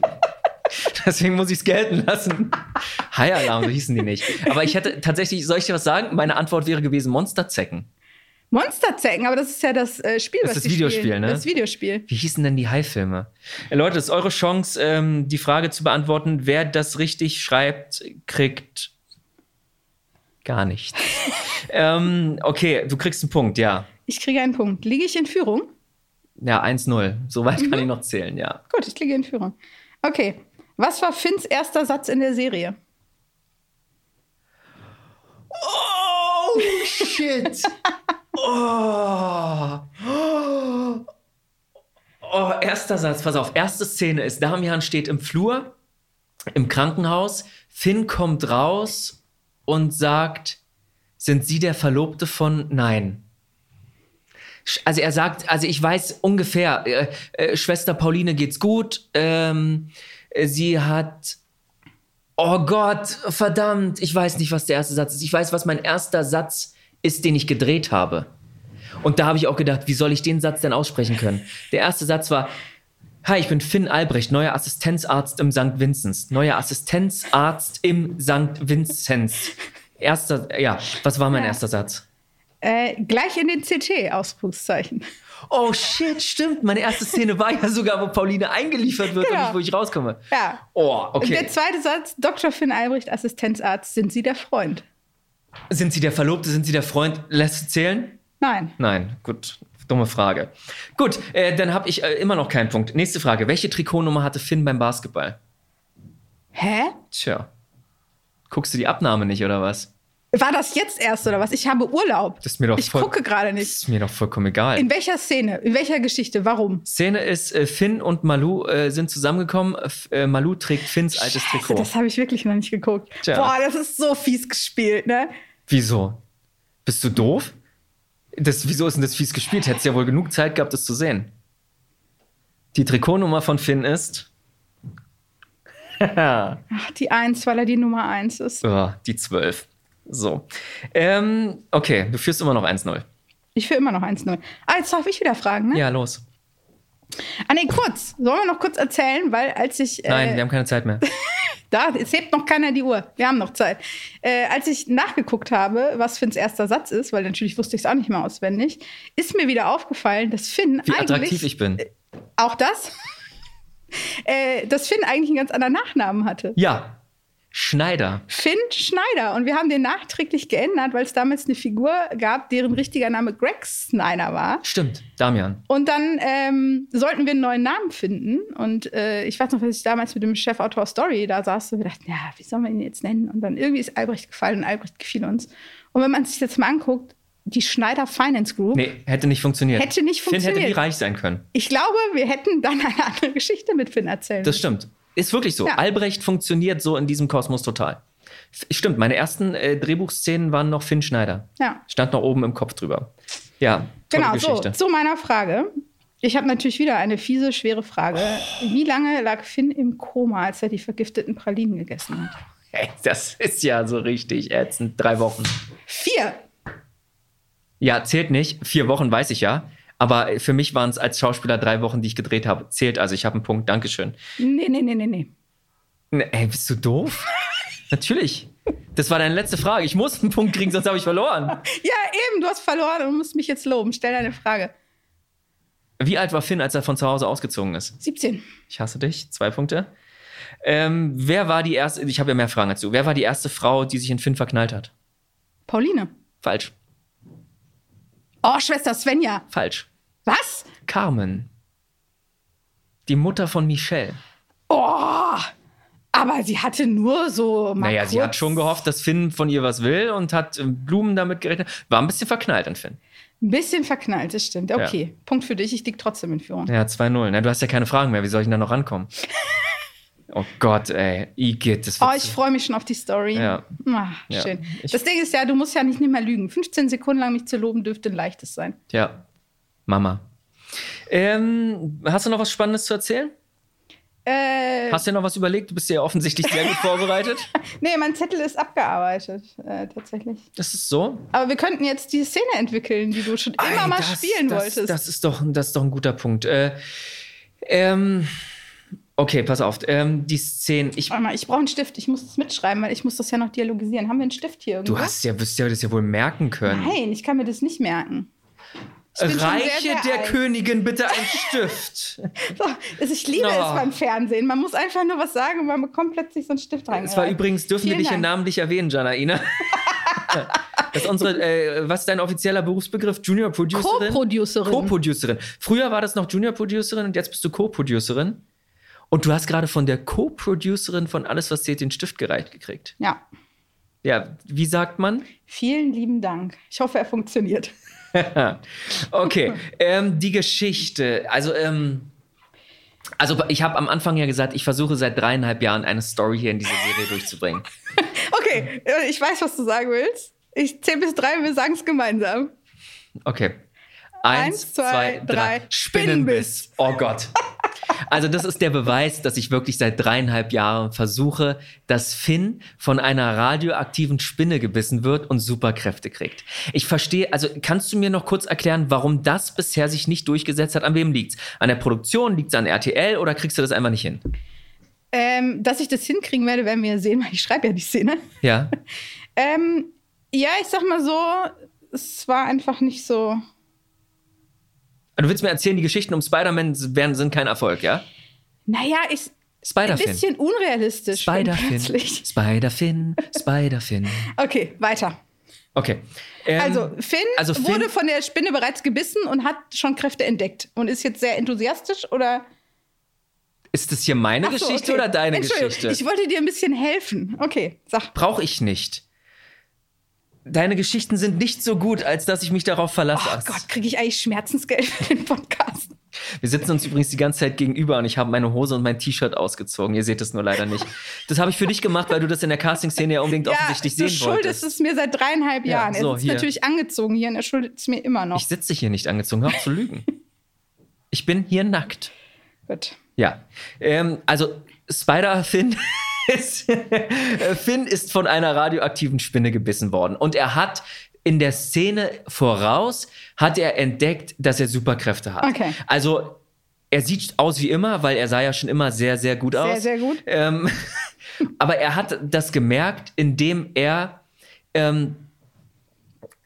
Deswegen muss ich es gelten lassen. High Alarm, so hießen die nicht. Aber ich hätte tatsächlich, soll ich dir was sagen? Meine Antwort wäre gewesen Monsterzecken. Monsterzecken, aber das ist ja das äh, Spiel, Das was ist das Videospiel, spielen. ne? Das Videospiel. Wie hießen denn die High-Filme? Äh, Leute, das ist eure Chance, ähm, die Frage zu beantworten. Wer das richtig schreibt, kriegt gar nichts. ähm, okay, du kriegst einen Punkt, ja. Ich kriege einen Punkt. Liege ich in Führung? Ja, 1-0. Soweit Mhm. kann ich noch zählen, ja. Gut, ich liege in Führung. Okay. Was war Finns erster Satz in der Serie? Oh, shit. Oh. Oh. Erster Satz, pass auf. Erste Szene ist, Damian steht im Flur, im Krankenhaus. Finn kommt raus und sagt, sind Sie der Verlobte von? Nein. Also er sagt, also ich weiß ungefähr, äh, äh, Schwester Pauline geht's gut. Ähm, äh, sie hat Oh Gott, verdammt, ich weiß nicht, was der erste Satz ist. Ich weiß, was mein erster Satz ist, den ich gedreht habe. Und da habe ich auch gedacht, wie soll ich den Satz denn aussprechen können? Der erste Satz war, Hi, ich bin Finn Albrecht, neuer Assistenzarzt im St. Vinzenz. Neuer Assistenzarzt im St. Vinzenz. Erster, ja, was war mein Ja. erster Satz? Äh, gleich in den CT, Ausrufungszeichen. Oh shit, stimmt. Meine erste Szene war ja sogar, wo Pauline eingeliefert wird und Genau. nicht, wo ich rauskomme. Ja. Oh, Und okay. der zweite Satz, Dr. Finn Albrecht, Assistenzarzt, sind Sie der Freund? Sind Sie der Verlobte, sind Sie der Freund? Lässt es zählen? Nein. Nein, gut. Dumme Frage. Gut, äh, dann habe ich äh, immer noch keinen Punkt. Nächste Frage. Welche Trikotnummer hatte Finn beim Basketball? Hä? Tja. Guckst du die Abnahme nicht oder was? War das jetzt erst oder was? Ich habe Urlaub. Das ist mir doch ich voll- gucke gerade Das nicht. ist mir doch vollkommen egal. In welcher Szene? In welcher Geschichte? Warum? Szene ist, äh, Finn und Malu äh, sind zusammengekommen. F äh, Malu trägt Finns altes Scheiße, Trikot. das habe ich wirklich noch nicht geguckt. Tja. Boah, das ist so fies gespielt, ne? Wieso? Bist du doof? Das, wieso ist denn das fies gespielt? Hättest ja wohl genug Zeit gehabt, das zu sehen. Die Trikotnummer von Finn ist. Ach, die Eins, weil er die Nummer Eins ist. Oh, die 12. So. Ähm, okay, du führst immer noch 1-0. Ich führe immer noch 1-0. Ah, jetzt darf ich wieder fragen, ne? Ja, los. Ah, nee, kurz. Sollen wir noch kurz erzählen, weil als ich. Nein, äh, wir haben keine Zeit mehr. Da, es hebt noch keiner die Uhr. Wir haben noch Zeit. Äh, als ich nachgeguckt habe, was Finns erster Satz ist, weil natürlich wusste ich es auch nicht mehr auswendig, ist mir wieder aufgefallen, dass Finn Wie eigentlich. attraktiv ich bin. Auch das? äh, dass Finn eigentlich einen ganz anderen Nachnamen hatte. Ja. Schneider. Finn Schneider. Und wir haben den nachträglich geändert, weil es damals eine Figur gab, deren richtiger Name Greg Snyder war. Stimmt, Damian. Und dann ähm, sollten wir einen neuen Namen finden. Und äh, ich weiß noch, dass ich damals mit dem Chefautor Story da saß und wir dachten, ja, wie sollen wir ihn jetzt nennen? Und dann irgendwie ist Albrecht gefallen und Albrecht gefiel uns. Und wenn man sich jetzt mal anguckt, die Schneider Finance Group, Nee, hätte nicht funktioniert. Hätte nicht Finn hätte nie funktioniert. reich sein können. ich glaube, wir hätten dann eine andere Geschichte mit Finn erzählen Das stimmt. Ist wirklich so. Ja. Albrecht funktioniert so in diesem Kosmos total. Stimmt, meine ersten äh, Drehbuchszenen waren noch Finn Schneider. Ja. Stand noch oben im Kopf drüber. Ja, Genau, so, Geschichte. zu meiner Frage. Ich habe natürlich wieder eine fiese, schwere Frage. Wie lange lag Finn im Koma, als er die vergifteten Pralinen gegessen hat? Ey, das ist ja so richtig ätzend. Drei Wochen. Vier. Ja, zählt nicht. Vier Wochen weiß ich ja. Aber für mich waren es als Schauspieler drei Wochen, die ich gedreht habe. Zählt also. Ich habe einen Punkt. Dankeschön. Nee, nee, nee, nee, nee. Ne, Ey, bist du doof? Natürlich. Das war deine letzte Frage. Ich muss einen Punkt kriegen, sonst habe ich verloren. Ja, eben, du hast verloren und musst mich jetzt loben. Stell deine Frage. Wie alt war Finn, als er von zu Hause ausgezogen ist? 17. Ich hasse dich. Zwei Punkte. Ähm, wer war die erste, ich habe ja mehr Fragen dazu. Wer war die erste Frau, die sich in Finn verknallt hat? Pauline. Falsch. Oh, Schwester Svenja. Falsch. Was? Carmen. Die Mutter von Michelle. Oh, aber sie hatte nur so mal naja, sie kurz- hat schon gehofft, dass Finn von ihr was will und hat äh, Blumen damit gerechnet. War ein bisschen verknallt an Finn. Ein bisschen verknallt, das stimmt. Okay, Punkt für dich. Ich lieg trotzdem in Führung. Ja, 2-0. Na, du hast ja keine Fragen mehr. Wie soll ich denn da noch rankommen? oh Gott, ey. Igitt, das Oh, ich freue mich schon auf die Story. Ja. Ja. schön. Ich- das Ding ist ja, du musst ja nicht mehr lügen. 15 Sekunden lang mich zu loben dürfte ein leichtes sein. Ja, Mama. Ähm, hast du noch was Spannendes zu erzählen? Äh, Hast du dir noch was überlegt? Du bist ja offensichtlich sehr gut vorbereitet. nee, mein Zettel ist abgearbeitet, äh, tatsächlich. Das ist so. Aber wir könnten jetzt die Szene entwickeln, die du schon immer Ei, mal das- spielen das, wolltest. Das ist, doch, das ist doch ein guter Punkt. Äh, ähm, okay, pass auf. Ähm, die Szene. Ich, Warte mal, ich brauche einen Stift. Ich muss das mitschreiben, weil ich muss das ja noch dialogisieren. Haben wir einen Stift hier irgendwo? du hast ja, wirst ja das ja wohl merken können. Nein, ich kann mir das nicht merken. Reiche sehr, sehr der alt. Königin bitte einen Stift. So, also ich liebe Oh. es beim Fernsehen. Man muss einfach nur was sagen und man bekommt plötzlich so einen Stift rein. Es war übrigens, dürfen wir Vielen dich hier Dank. namentlich erwähnen, Janaina. Das ist unsere, äh, was ist dein offizieller Berufsbegriff? Junior Producerin? Co-Producerin. Co-Producerin. Früher war das noch Junior Producerin und jetzt bist du Co-Producerin. Und du hast gerade von der Co-Producerin von Alles, was zählt, den Stift gereicht gekriegt. Ja, Ja, wie sagt man? vielen lieben Dank. Ich hoffe, er funktioniert. Okay, ähm, die Geschichte. Also, ähm, also ich habe am Anfang ja gesagt, ich versuche seit dreieinhalb Jahren eine Story hier in dieser Serie durchzubringen. Okay, äh, ich weiß, was du sagen willst. Ich zähle bis drei und wir sagen es gemeinsam. Okay. Eins, Eins, zwei, zwei, drei. drei. Spinnenbiss. Oh Gott. Also das ist der Beweis, dass ich wirklich seit dreieinhalb Jahren versuche, dass Finn von einer radioaktiven Spinne gebissen wird und Superkräfte kriegt. Ich verstehe, also kannst du mir noch kurz erklären, warum das bisher sich nicht durchgesetzt hat? An wem liegt's? An der Produktion? Liegt's an RTL oder kriegst du das einfach nicht hin? Ähm, dass ich das hinkriegen werde, werden wir sehen, weil ich schreibe ja die Szene. Ja. Ähm, ja, ich sag mal so, es war einfach nicht so. Du willst mir erzählen, die Geschichten um Spider-Man sind kein Erfolg, ja? Naja, ich, ein Spider-Finn. bisschen unrealistisch. Spider-Finn. plötzlich. Spider-Finn. Spider-Finn. Okay, weiter. Okay. Ähm, Also Finn, also Finn- wurde von der Spinne bereits gebissen und hat schon Kräfte entdeckt und ist jetzt sehr enthusiastisch oder Ist das hier meine so, Geschichte okay. oder deine Geschichte? Ich wollte dir ein bisschen helfen. Okay, sag. Brauche ich nicht. Deine Geschichten sind nicht so gut, als dass ich mich darauf verlasse. Oh Gott, kriege ich eigentlich Schmerzensgeld für den Podcast? Wir sitzen uns übrigens die ganze Zeit gegenüber und ich habe meine Hose und mein T-Shirt ausgezogen. Ihr seht es nur leider nicht. Das habe ich für dich gemacht, weil du das in der Casting-Szene ja unbedingt offensichtlich du sehen schuldest wolltest. es mir seit dreieinhalb Ja, Jahren. Er so, ist hier. natürlich angezogen hier und er schuldet es mir immer noch. Ich sitze hier nicht angezogen, hör auf zu lügen. Ich bin hier nackt. Gut. Ja, ähm, also Spider-Finn Finn ist von einer radioaktiven Spinne gebissen worden und er hat in der Szene voraus hat er entdeckt, dass er Superkräfte hat. Okay. Also er sieht aus wie immer, weil er sah ja schon immer sehr, sehr gut aus. Sehr, sehr gut. Ähm, aber er hat das gemerkt, indem er ähm,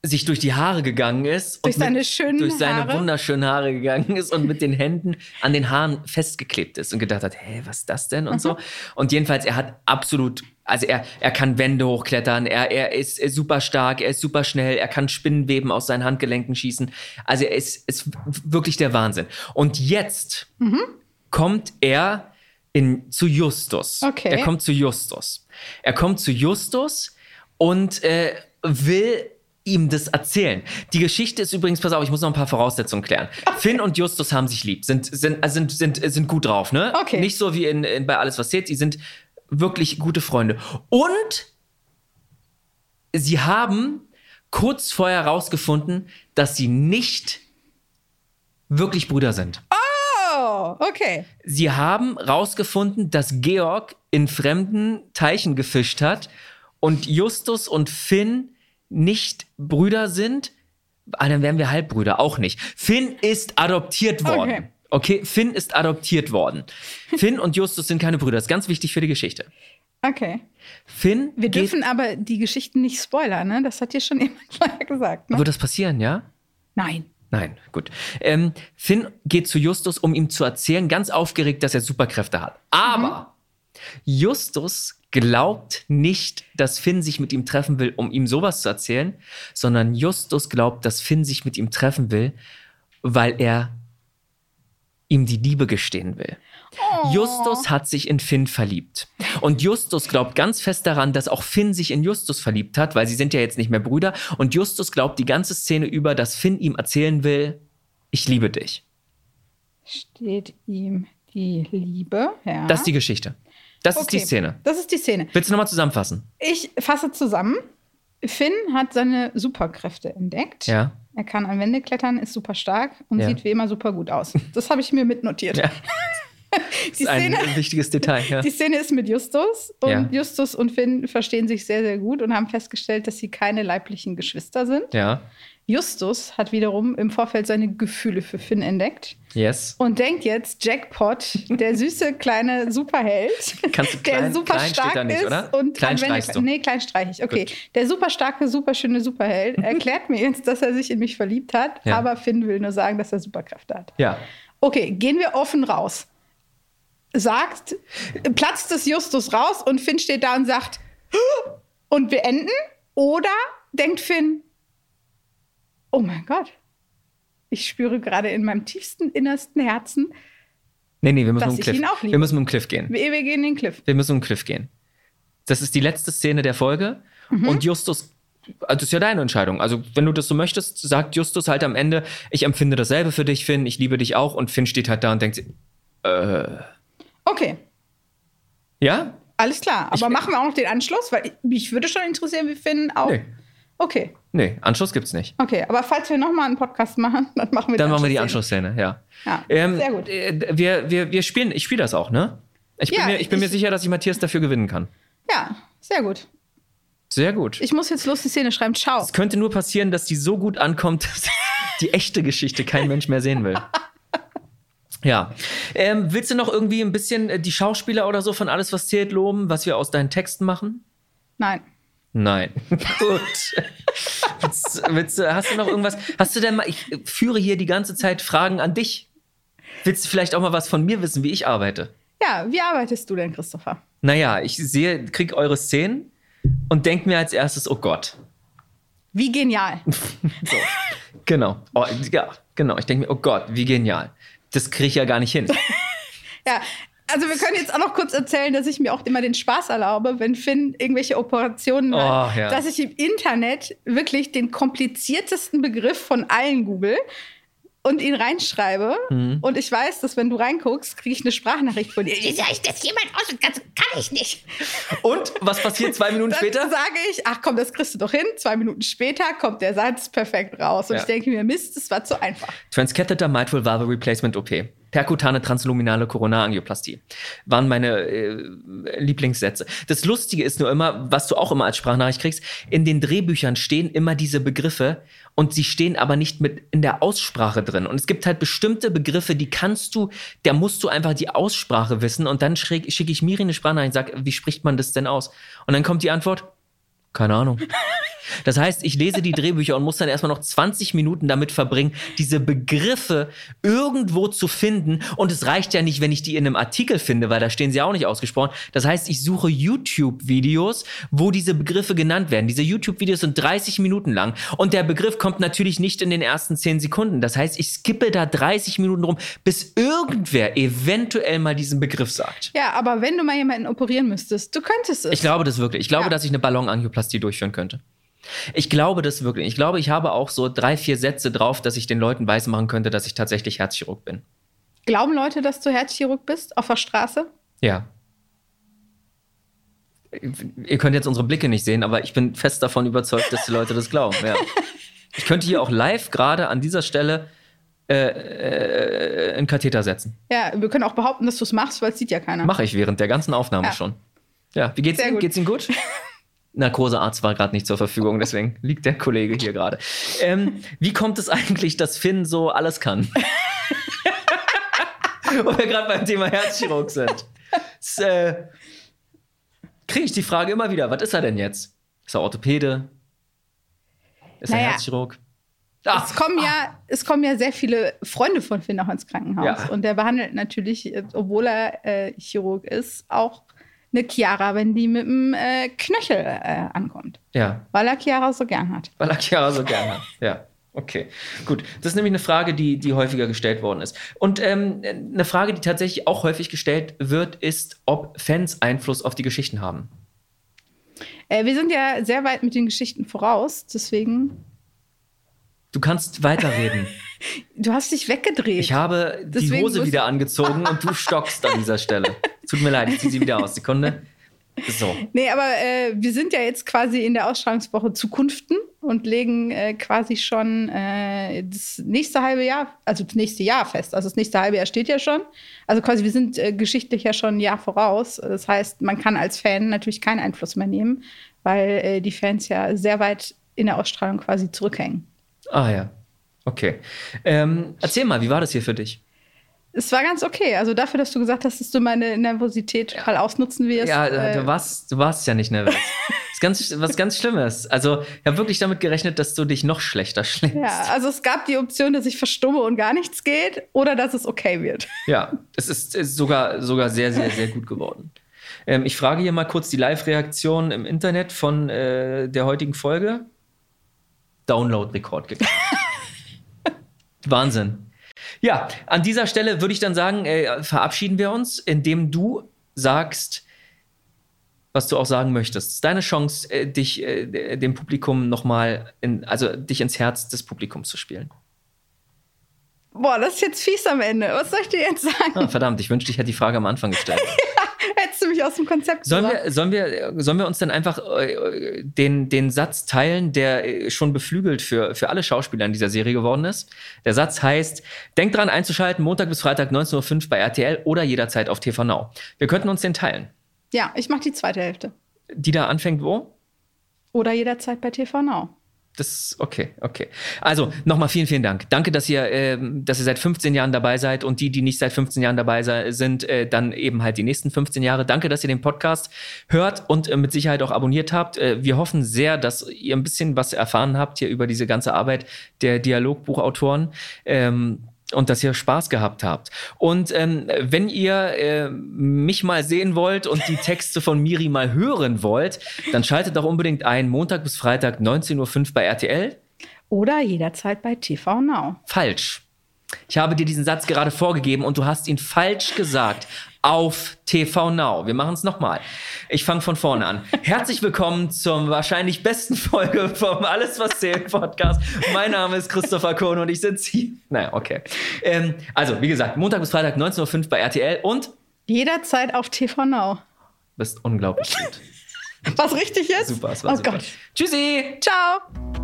sich durch die Haare gegangen ist. Durch und seine schönen Durch seine Haare? wunderschönen Haare gegangen ist und mit den Händen an den Haaren festgeklebt ist und gedacht hat, hä, was ist das denn und Mhm. so. Und jedenfalls, er hat absolut, also er, er kann Wände hochklettern, er, er ist äh, super stark, er ist super schnell, er kann Spinnenweben aus seinen Handgelenken schießen. Also er ist, ist wirklich der Wahnsinn. Und jetzt Mhm. kommt er in, zu Justus. Okay. Er kommt zu Justus. Er kommt zu Justus und äh, will ihm das erzählen. Die Geschichte ist übrigens, pass auf, ich muss noch ein paar Voraussetzungen klären. Finn und Justus haben sich lieb, sind, sind, also sind, sind, sind gut drauf, ne? Okay. Nicht so wie in, in bei Alles, was zählt, sie sind wirklich gute Freunde. Und sie haben kurz vorher herausgefunden, dass sie nicht wirklich Brüder sind. Oh, okay. Sie haben herausgefunden, dass Georg in fremden Teichen gefischt hat und Justus und Finn nicht Brüder sind. Ah, dann wären wir Halbbrüder, auch nicht. Finn ist adoptiert worden. Okay. Okay, Finn ist adoptiert worden. Finn und Justus sind keine Brüder. Das ist ganz wichtig für die Geschichte. Okay. Finn Wir dürfen aber die Geschichten nicht spoilern, ne? Das hat dir schon jemand vorher gesagt, ne? Wird das passieren, ja? Nein. Nein, gut. Ähm, Finn geht zu Justus, um ihm zu erzählen, ganz aufgeregt, dass er Superkräfte hat. Aber Justus glaubt nicht, dass Finn sich mit ihm treffen will, um ihm sowas zu erzählen, sondern Justus glaubt, dass Finn sich mit ihm treffen will, weil er ihm die Liebe gestehen will. Justus hat sich in Finn verliebt. Und Justus glaubt ganz fest daran, dass auch Finn sich in Justus verliebt hat, weil sie sind ja jetzt nicht mehr Brüder. Und Justus glaubt die ganze Szene über, dass Finn ihm erzählen will, ich liebe dich. Steht ihm die Liebe, ja. Das ist die Geschichte. Das ist die Okay. Szene. Das ist die Szene. Willst du nochmal zusammenfassen? Ich fasse zusammen. Finn hat seine Superkräfte entdeckt. Ja. Er kann an Wände klettern, ist super stark und Ja. sieht wie immer super gut aus. Das habe ich mir mitnotiert. Ja. die, Ein Szene, wichtiges Detail. Ja. die Szene ist mit Justus und Ja. Justus und Finn verstehen sich sehr, sehr gut und haben festgestellt, dass sie keine leiblichen Geschwister sind. ja. Justus hat wiederum im Vorfeld seine Gefühle für Finn entdeckt Yes. und denkt jetzt, Jackpot, der süße kleine Superheld, Kannst du der klein- super klein steht stark da nicht, ist oder? und Klein streichst du. Nee, klein streich ich. Okay, Gut. der super starke, super schöne Superheld erklärt mir jetzt, dass er sich in mich verliebt hat, Ja. aber Finn will nur sagen, dass er Superkräfte hat. Ja. Okay, gehen wir offen raus. Sagt, platzt es Justus raus und Finn steht da und sagt, und wir enden? Oder denkt Finn, oh mein Gott, ich spüre gerade in meinem tiefsten, innersten Herzen, Nee, nee, wir müssen Dass um ich Cliff. ihn auch liebe. Wir müssen um den Cliff gehen. wir, wir gehen in den Cliff. Wir müssen um den Cliff gehen. Das ist die letzte Szene der Folge. Mhm. Und Justus, also das ist ja deine Entscheidung. Also, wenn du das so möchtest, sagt Justus halt am Ende, ich empfinde dasselbe für dich, Finn, ich liebe dich auch. Und Finn steht halt da und denkt, sich, Okay, ja? alles klar. Aber Ich- machen wir auch noch den Anschluss, weil ich, mich würde schon interessieren, wie Finn auch. Nee. Okay, Nee, Anschluss gibt's nicht. okay. Aber falls wir nochmal einen Podcast machen, dann machen wir Dann machen wir die Anschlussszene. Ja. Ja, Ähm, sehr gut. äh, Wir, wir, wir spielen, ich spiele das auch, ne? Ich bin, Ja, mir, ich bin mir ich- sicher, dass ich Matthias dafür gewinnen kann. Ja, sehr gut. Sehr gut. Ich muss jetzt los die Szene schreiben. Ciao. es könnte nur passieren, dass die so gut ankommt, dass die echte Geschichte kein Mensch mehr sehen will. Ja. Ähm, willst du noch irgendwie ein bisschen äh, die Schauspieler oder so von alles, was zählt, loben, was wir aus deinen Texten machen? Nein. Nein. Gut. willst, willst, du- hast du noch irgendwas? Hast du denn mal, ich führe hier die ganze Zeit Fragen an dich. Willst du vielleicht auch mal was von mir wissen, wie ich arbeite? Ja, wie arbeitest du denn, Christopher? Naja, ich sehe, krieg eure Szenen und denk mir als erstes, oh Gott. Wie genial. So. Genau. Oh, ja, genau. Ich denke mir, oh Gott, wie genial. Das kriege ich ja gar nicht hin. Ja, also wir können jetzt auch noch kurz erzählen, dass ich mir auch immer den Spaß erlaube, wenn Finn irgendwelche Operationen macht, Oh, ja. dass ich im Internet wirklich den kompliziertesten Begriff von allen google und ihn reinschreibe. Mhm. Und ich weiß, dass wenn du reinguckst, kriege ich eine Sprachnachricht von dir. Wie soll ich das jemand aus? Das kann ich nicht. Und was passiert zwei Minuten Dann später? sage ich, ach komm, das kriegst du doch hin. Zwei Minuten später kommt der Satz perfekt raus. Und Ja. ich denke mir, Mist, das war zu einfach. Transcatheter Mitral Valve Replacement OP. Perkutane transluminale Koronarangioplastie. Waren meine äh, Lieblingssätze. Das Lustige ist nur immer, was du auch immer als Sprachnachricht kriegst, in den Drehbüchern stehen immer diese Begriffe und sie stehen aber nicht mit in der Aussprache drin. Und es gibt halt bestimmte Begriffe, die kannst du, da musst du einfach die Aussprache wissen und dann schicke ich Miri eine Sprachnachricht und sage, wie spricht man das denn aus? Und dann kommt die Antwort, keine Ahnung. Das heißt, ich lese die Drehbücher und muss dann erstmal noch 20 Minuten damit verbringen, diese Begriffe irgendwo zu finden. Und es reicht ja nicht, wenn ich die in einem Artikel finde, weil da stehen sie auch nicht ausgesprochen. Das heißt, ich suche YouTube-Videos, wo diese Begriffe genannt werden. Diese YouTube-Videos sind 30 Minuten lang und der Begriff kommt natürlich nicht in den ersten 10 Sekunden. Das heißt, ich skippe da 30 Minuten rum, bis irgendwer eventuell mal diesen Begriff sagt. Ja, aber wenn du mal jemanden operieren müsstest, du könntest es. Ich glaube das wirklich. Ich glaube, Ja. dass ich eine Ballonangioplastie durchführen könnte. Ich glaube das wirklich. Ich glaube, ich habe auch so drei, vier Sätze drauf, dass ich den Leuten weismachen könnte, dass ich tatsächlich Herzchirurg bin. Glauben Leute, dass du Herzchirurg bist auf der Straße? Ja. Ihr könnt jetzt unsere Blicke nicht sehen, aber ich bin fest davon überzeugt, dass die Leute das glauben. Ja. Ich könnte hier auch live gerade an dieser Stelle äh, äh, einen Katheter setzen. Ja, wir können auch behaupten, dass du es machst, weil es sieht ja keiner. Mache ich während der ganzen Aufnahme Ja. schon. Ja, wie geht's Sehr Ihnen? gut. Geht's Ihnen gut? Narkosearzt war gerade nicht zur Verfügung, deswegen liegt der Kollege hier gerade. Ähm, wie kommt es eigentlich, dass Finn so alles kann? Wo wir gerade beim Thema Herzchirurg sind. Äh, Kriege ich die Frage immer wieder, was ist er denn jetzt? Ist er Orthopäde? Ist er Naja. Herzchirurg? Ah, Es kommen, ja, es kommen ja sehr viele Freunde von Finn auch ins Krankenhaus. Ja. Und der behandelt natürlich, äh, obwohl er äh, Chirurg ist, auch eine Chiara, wenn die mit dem äh, Knöchel äh, ankommt. ja, Weil er Chiara so gern hat. weil er Chiara so gern hat. Ja. Okay, gut. Das ist nämlich eine Frage, die, die häufiger gestellt worden ist. Und ähm, eine Frage, die tatsächlich auch häufig gestellt wird, ist, ob Fans Einfluss auf die Geschichten haben. Äh, wir sind ja sehr weit mit den Geschichten voraus, deswegen. Du kannst weiterreden. Du hast dich weggedreht. Ich habe die Deswegen Hose muss- wieder angezogen und du stockst an dieser Stelle. Tut mir leid, ich ziehe sie wieder aus. Sekunde. So. Nee, aber äh, wir sind ja jetzt quasi in der Ausstrahlungswoche Zukunften und legen äh, quasi schon äh, das nächste halbe Jahr, also das nächste Jahr fest. Also das nächste halbe Jahr steht ja schon. Also quasi wir sind äh, geschichtlich ja schon ein Jahr voraus. Das heißt, man kann als Fan natürlich keinen Einfluss mehr nehmen, weil äh, die Fans ja sehr weit in der Ausstrahlung quasi zurückhängen. Ah ja. Okay. Ähm, erzähl mal, wie war das hier für dich? Es war ganz okay. Also dafür, dass du gesagt hast, dass du meine Nervosität total ausnutzen wirst. Ja, äh, du, warst, du warst ja nicht nervös. Das ist ganz, was ganz Schlimmes. Also, ich habe wirklich damit gerechnet, dass du dich noch schlechter schlägst. ja, also es gab die Option, dass ich verstumme und gar nichts geht oder dass es okay wird. Ja, es ist, ist sogar, sogar sehr, sehr, sehr gut geworden. Ähm, ich frage hier mal kurz die Live-Reaktion im Internet von äh, der heutigen Folge. Download-Rekord geknackt. Wahnsinn. Ja, an dieser Stelle würde ich dann sagen, äh, verabschieden wir uns, indem du sagst, was du auch sagen möchtest. Deine Chance, äh, dich äh, dem Publikum nochmal, also dich ins Herz des Publikums zu spielen. Boah, das ist jetzt fies am Ende. Was soll ich dir jetzt sagen? Ah, verdammt, ich wünschte, ich hätte die Frage am Anfang gestellt. Hättest du mich aus dem Konzept Sollen wir, sollen, wir, sollen wir uns dann einfach äh, den, den Satz teilen, der äh, schon beflügelt für, für alle Schauspieler in dieser Serie geworden ist? Der Satz heißt, denkt dran einzuschalten, Montag bis Freitag 19.05 Uhr bei RTL oder jederzeit auf TV Now. Wir könnten uns den teilen. Ja, ich mache die zweite Hälfte. Die da anfängt wo? Oder jederzeit bei TV Now. Das okay, okay. Also nochmal vielen, vielen Dank. Danke, dass ihr, ähm, dass ihr seit 15 Jahren dabei seid und die, die nicht seit 15 Jahren dabei sind, äh, dann eben halt die nächsten 15 Jahre. Danke, dass ihr den Podcast hört und äh, mit Sicherheit auch abonniert habt. Äh, wir hoffen sehr, dass ihr ein bisschen was erfahren habt hier über diese ganze Arbeit der Dialogbuchautoren. Ähm, und dass ihr Spaß gehabt habt. Und ähm, wenn ihr äh, mich mal sehen wollt und die Texte von Miri mal hören wollt, dann schaltet doch unbedingt ein, Montag bis Freitag 19.05 Uhr bei RTL. Oder jederzeit bei TV Now. Falsch. Ich habe dir diesen Satz gerade vorgegeben und du hast ihn falsch gesagt. Auf TV Now. Wir machen es nochmal. Ich fange von vorne an. Herzlich willkommen zur wahrscheinlich besten Folge vom Alles, was zählt Podcast. Mein Name ist Christopher Kohn und ich sitze hier. Naja, okay. Ähm, also, wie gesagt, Montag bis Freitag 19.05 Uhr bei RTL und Jederzeit auf TV Now. bist unglaublich gut. Was richtig ist? Super, es war oh super. Gott. Tschüssi! Ciao.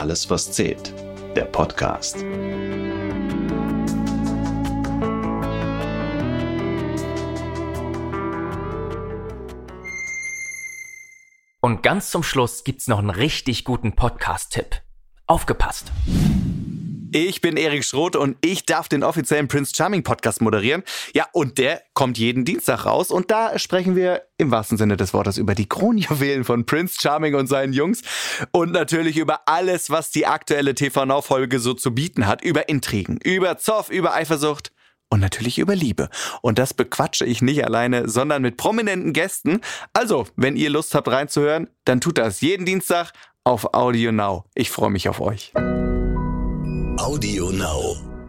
Alles, was zählt. Der Podcast. Und ganz zum Schluss gibt's noch einen richtig guten Podcast-Tipp. Aufgepasst! Ich bin Erik Schroth und ich darf den offiziellen Prince Charming Podcast moderieren. Ja, und der kommt jeden Dienstag raus und da sprechen wir im wahrsten Sinne des Wortes über die Kronjuwelen von Prince Charming und seinen Jungs und natürlich über alles, was die aktuelle TV Now Folge so zu bieten hat, über Intrigen, über Zoff, über Eifersucht und natürlich über Liebe. Und das bequatsche ich nicht alleine, sondern mit prominenten Gästen. Also, wenn ihr Lust habt reinzuhören, dann tut das jeden Dienstag auf Audio Now. Ich freue mich auf euch. Audio Now.